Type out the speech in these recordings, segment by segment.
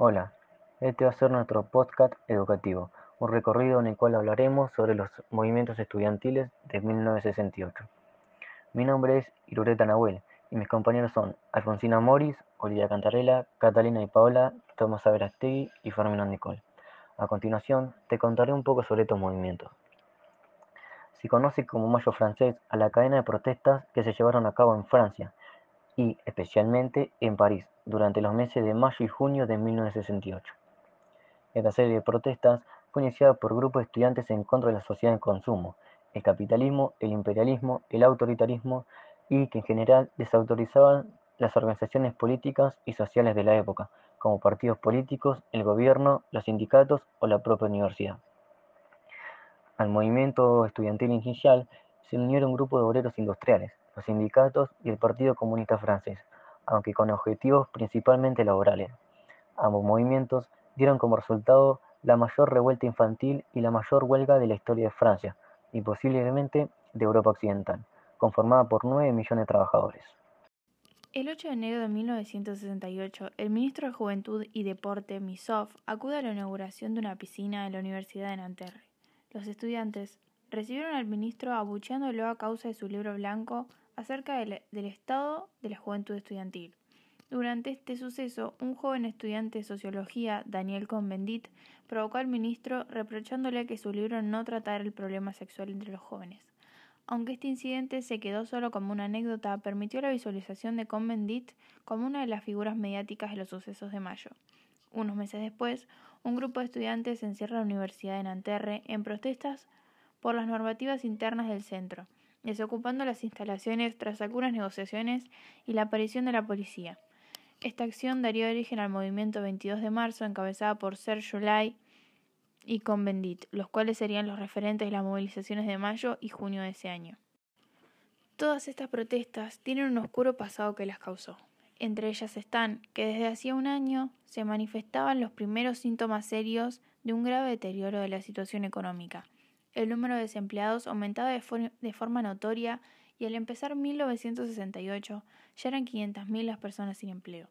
Hola, este va a ser nuestro podcast educativo, un recorrido en el cual hablaremos sobre los movimientos estudiantiles de 1968. Mi nombre es Irureta Nahuel y mis compañeros son Alfonsina Moris, Olivia Cantarella, Catalina y Paola, Tomás Averastegui y Fermín Nicole. A continuación, te contaré un poco sobre estos movimientos. Se conoce como Mayo francés a la cadena de protestas que se llevaron a cabo en Francia y, especialmente, en París, durante los meses de mayo y junio de 1968. Esta serie de protestas fue iniciada por grupos de estudiantes en contra de la sociedad de consumo, el capitalismo, el imperialismo, el autoritarismo y que en general desautorizaban las organizaciones políticas y sociales de la época, como partidos políticos, el gobierno, los sindicatos o la propia universidad. Al movimiento estudiantil inicial se unieron un grupo de obreros industriales, los sindicatos y el Partido Comunista Francés, aunque con objetivos principalmente laborales. Ambos movimientos dieron como resultado la mayor revuelta infantil y la mayor huelga de la historia de Francia, y posiblemente de Europa Occidental, conformada por 9 millones de trabajadores. El 8 de enero de 1968, el ministro de Juventud y Deporte, Misov, acude a la inauguración de una piscina en la Universidad de Nanterre. Los estudiantes recibieron al ministro abucheándolo a causa de su libro blanco acerca del, estado de la juventud estudiantil. Durante este suceso, un joven estudiante de sociología, Daniel Cohn-Bendit, provocó al ministro reprochándole que su libro no tratara el problema sexual entre los jóvenes. Aunque este incidente se quedó solo como una anécdota, permitió la visualización de Cohn-Bendit como una de las figuras mediáticas de los sucesos de mayo. Unos meses después, un grupo de estudiantes encierra la Universidad de Nanterre en protestas por las normativas internas del centro, desocupando las instalaciones tras algunas negociaciones y la aparición de la policía. Esta acción daría origen al movimiento 22 de marzo encabezada por Serge Lai y Convendit, los cuales serían los referentes de las movilizaciones de mayo y junio de ese año. Todas estas protestas tienen un oscuro pasado que las causó. Entre ellas están que desde hacía un año se manifestaban los primeros síntomas serios de un grave deterioro de la situación económica, el número de desempleados aumentaba de, forma notoria y al empezar 1968 ya eran 500.000 las personas sin empleo.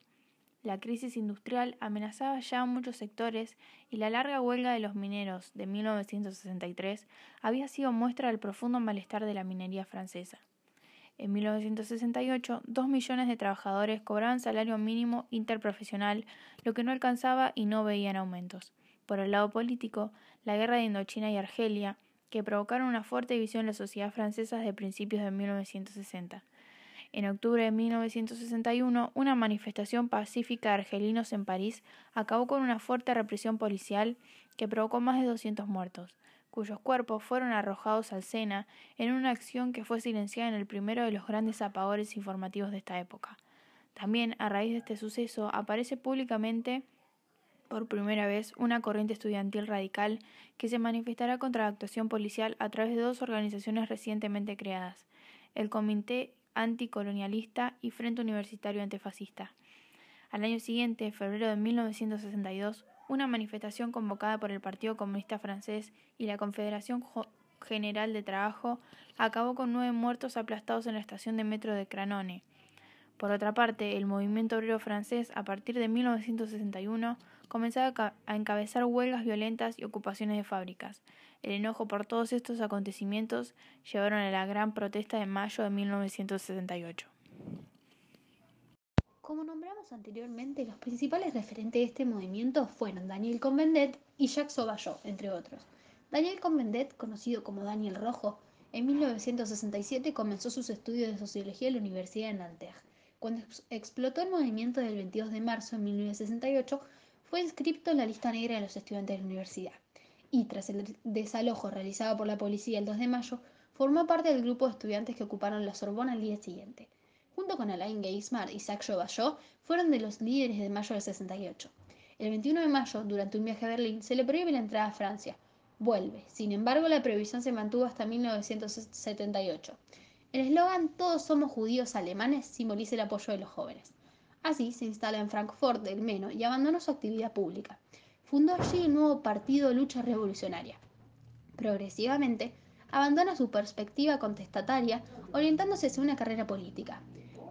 La crisis industrial amenazaba ya a muchos sectores y la larga huelga de los mineros de 1963 había sido muestra del profundo malestar de la minería francesa. En 1968, dos millones de trabajadores cobraban salario mínimo interprofesional, lo que no alcanzaba y no veían aumentos. Por el lado político, la guerra de Indochina y Argelia que provocaron una fuerte división en la sociedad francesa desde principios de 1960. En octubre de 1961, una manifestación pacífica de argelinos en París acabó con una fuerte represión policial que provocó más de 200 muertos, cuyos cuerpos fueron arrojados al Sena en una acción que fue silenciada en el primero de los grandes apagones informativos de esta época. También, a raíz de este suceso, aparece públicamente por primera vez una corriente estudiantil radical que se manifestará contra la actuación policial a través de dos organizaciones recientemente creadas, el Comité Anticolonialista y Frente Universitario Antifascista. Al año siguiente, febrero de 1962, una manifestación convocada por el Partido Comunista Francés y la Confederación General de Trabajo acabó con nueve muertos aplastados en la estación de metro de Cranone. Por otra parte, el movimiento obrero francés, a partir de 1961, comenzaba a encabezar huelgas violentas y ocupaciones de fábricas. El enojo por todos estos acontecimientos llevaron a la gran protesta de mayo de 1968. Como nombramos anteriormente, los principales referentes de este movimiento fueron Daniel Convendet y Jacques Sauvageau, entre otros. Daniel Convendet, conocido como Daniel Rojo, en 1967 comenzó sus estudios de sociología en la Universidad de Nanterre. Cuando explotó el movimiento del 22 de marzo de 1968, fue inscrito en la lista negra de los estudiantes de la universidad y tras el desalojo realizado por la policía el 2 de mayo, formó parte del grupo de estudiantes que ocuparon la Sorbona al día siguiente. Junto con Alain Geismar y Jacques Chauvageau, fueron de los líderes de mayo del 68. El 21 de mayo, durante un viaje a Berlín, se le prohíbe la entrada a Francia. Vuelve. Sin embargo, la prohibición se mantuvo hasta 1978. El eslogan Todos somos judíos alemanes simboliza el apoyo de los jóvenes. Así se instala en Frankfurt del Meno y abandonó su actividad pública. Fundó allí el nuevo partido Lucha Revolucionaria. Progresivamente, abandona su perspectiva contestataria, orientándose hacia una carrera política.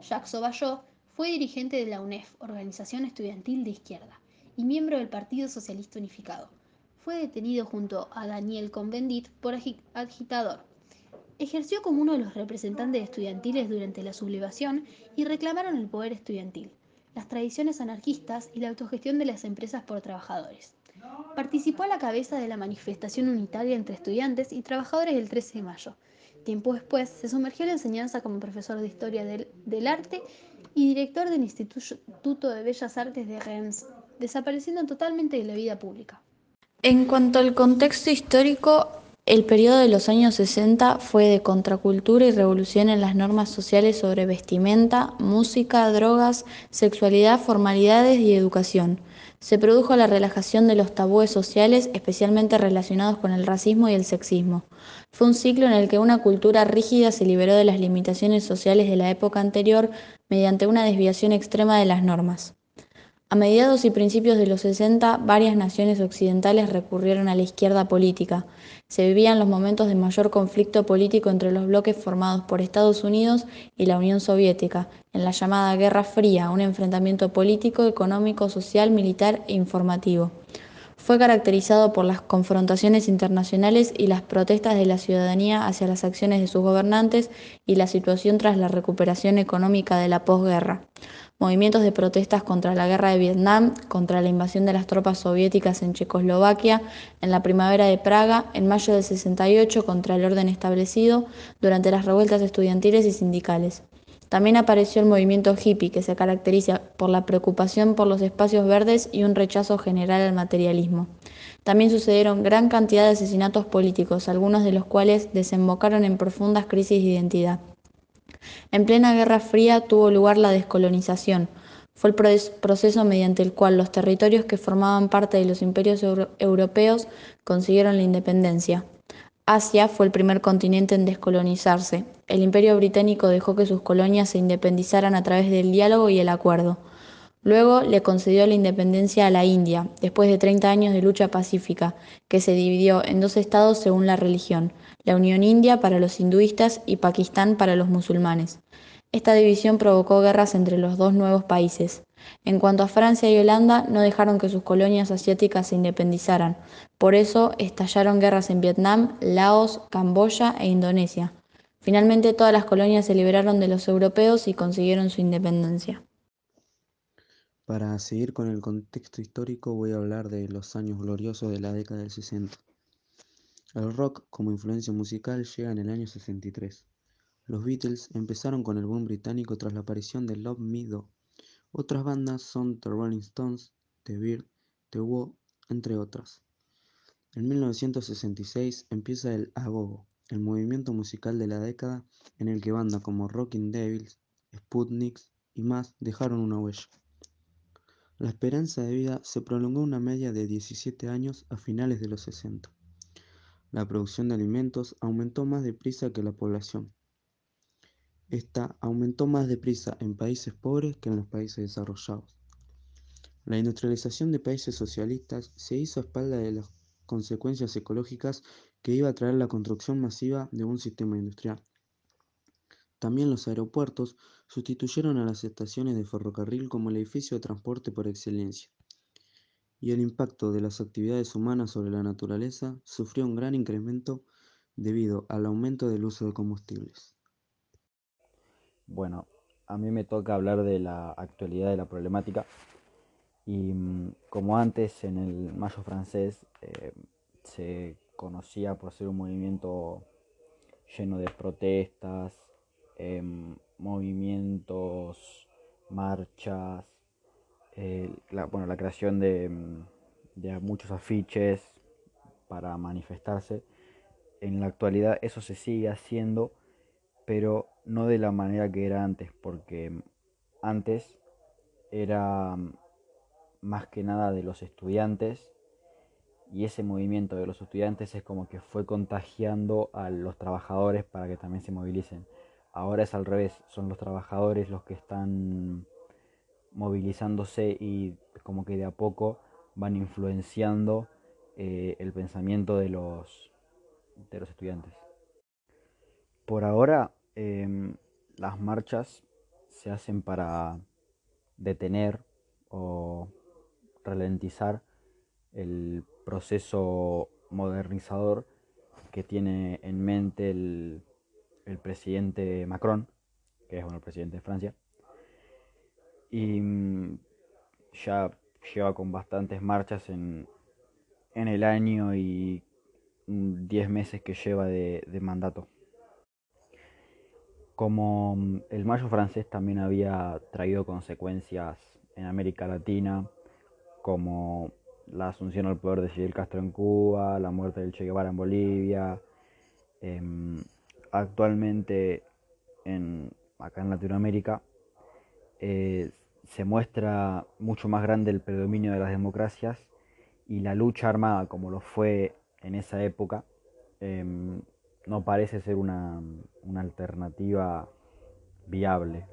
Jacques Sauvageau fue dirigente de la UNEF, organización estudiantil de izquierda, y miembro del Partido Socialista Unificado. Fue detenido junto a Daniel Cohn-Bendit por agitador. Ejerció como uno de los representantes estudiantiles durante la sublevación y reclamaron el poder estudiantil, las tradiciones anarquistas y la autogestión de las empresas por trabajadores. Participó a la cabeza de la manifestación unitaria entre estudiantes y trabajadores del 13 de mayo. Tiempo después se sumergió en la enseñanza como profesor de historia del, del arte y director del Instituto de Bellas Artes de Reims, desapareciendo totalmente de la vida pública. En cuanto al contexto histórico, el periodo de los años 60 fue de contracultura y revolución en las normas sociales sobre vestimenta, música, drogas, sexualidad, formalidades y educación. Se produjo la relajación de los tabúes sociales, especialmente relacionados con el racismo y el sexismo. Fue un ciclo en el que una cultura rígida se liberó de las limitaciones sociales de la época anterior mediante una desviación extrema de las normas. A mediados y principios de los 60, varias naciones occidentales recurrieron a la izquierda política. Se vivían los momentos de mayor conflicto político entre los bloques formados por Estados Unidos y la Unión Soviética, en la llamada Guerra Fría, un enfrentamiento político, económico, social, militar e informativo. Fue caracterizado por las confrontaciones internacionales y las protestas de la ciudadanía hacia las acciones de sus gobernantes y la situación tras la recuperación económica de la posguerra movimientos de protestas contra la guerra de Vietnam, contra la invasión de las tropas soviéticas en Checoslovaquia, en la primavera de Praga, en mayo del 68 contra el orden establecido, durante las revueltas estudiantiles y sindicales. También apareció el movimiento hippie, que se caracteriza por la preocupación por los espacios verdes y un rechazo general al materialismo. También sucedieron gran cantidad de asesinatos políticos, algunos de los cuales desembocaron en profundas crisis de identidad. En plena Guerra Fría tuvo lugar la descolonización. Fue el proceso mediante el cual los territorios que formaban parte de los imperios europeos consiguieron la independencia. Asia fue el primer continente en descolonizarse. El imperio británico dejó que sus colonias se independizaran a través del diálogo y el acuerdo. Luego le concedió la independencia a la India, después de 30 años de lucha pacífica, que se dividió en dos estados según la religión, la Unión India para los hinduistas y Pakistán para los musulmanes. Esta división provocó guerras entre los dos nuevos países. En cuanto a Francia y Holanda, no dejaron que sus colonias asiáticas se independizaran. Por eso estallaron guerras en Vietnam, Laos, Camboya e Indonesia. Finalmente todas las colonias se liberaron de los europeos y consiguieron su independencia. Para seguir con el contexto histórico voy a hablar de los años gloriosos de la década del 60. El rock como influencia musical llega en el año 63. Los Beatles empezaron con el boom británico tras la aparición de Love Me Do. Otras bandas son The Rolling Stones, The Beard, The Who, entre otras. En 1966 empieza el agogo, el movimiento musical de la década en el que bandas como Rocking Devils, Sputniks y más dejaron una huella. La esperanza de vida se prolongó una media de 17 años a finales de los 60. La producción de alimentos aumentó más deprisa que la población. Esta aumentó más deprisa en países pobres que en los países desarrollados. La industrialización de países socialistas se hizo a espalda de las consecuencias ecológicas que iba a traer la construcción masiva de un sistema industrial. También los aeropuertos sustituyeron a las estaciones de ferrocarril como el edificio de transporte por excelencia y el impacto de las actividades humanas sobre la naturaleza sufrió un gran incremento debido al aumento del uso de combustibles. Bueno, a mí me toca hablar de la actualidad de la problemática y mm, como antes en el Mayo francés eh, se conocía por ser un movimiento lleno de protestas, em, movimientos, marchas, la, bueno, la creación de, de muchos afiches para manifestarse. En la actualidad eso se sigue haciendo, pero no de la manera que era antes, porque antes era más que nada de los estudiantes y ese movimiento de los estudiantes es como que fue contagiando a los trabajadores para que también se movilicen. Ahora es al revés, son los trabajadores los que están movilizándose y como que de a poco van influenciando eh, el pensamiento de los, de los estudiantes. Por ahora, em, las marchas se hacen para detener o ralentizar el proceso modernizador que tiene en mente el, el presidente Macron, que es bueno, el presidente de Francia. Y mm, ya lleva con bastantes marchas en, en el año y 10 meses que lleva de, mandato. Como mm, el mayo francés también había traído consecuencias en América Latina, como la asunción al poder de Fidel Castro en Cuba, la muerte del Che Guevara en Bolivia, em, actualmente en, acá en Latinoamérica eh, se muestra mucho más grande el predominio de las democracias y la lucha armada como lo fue en esa época em, no parece ser una, una alternativa viable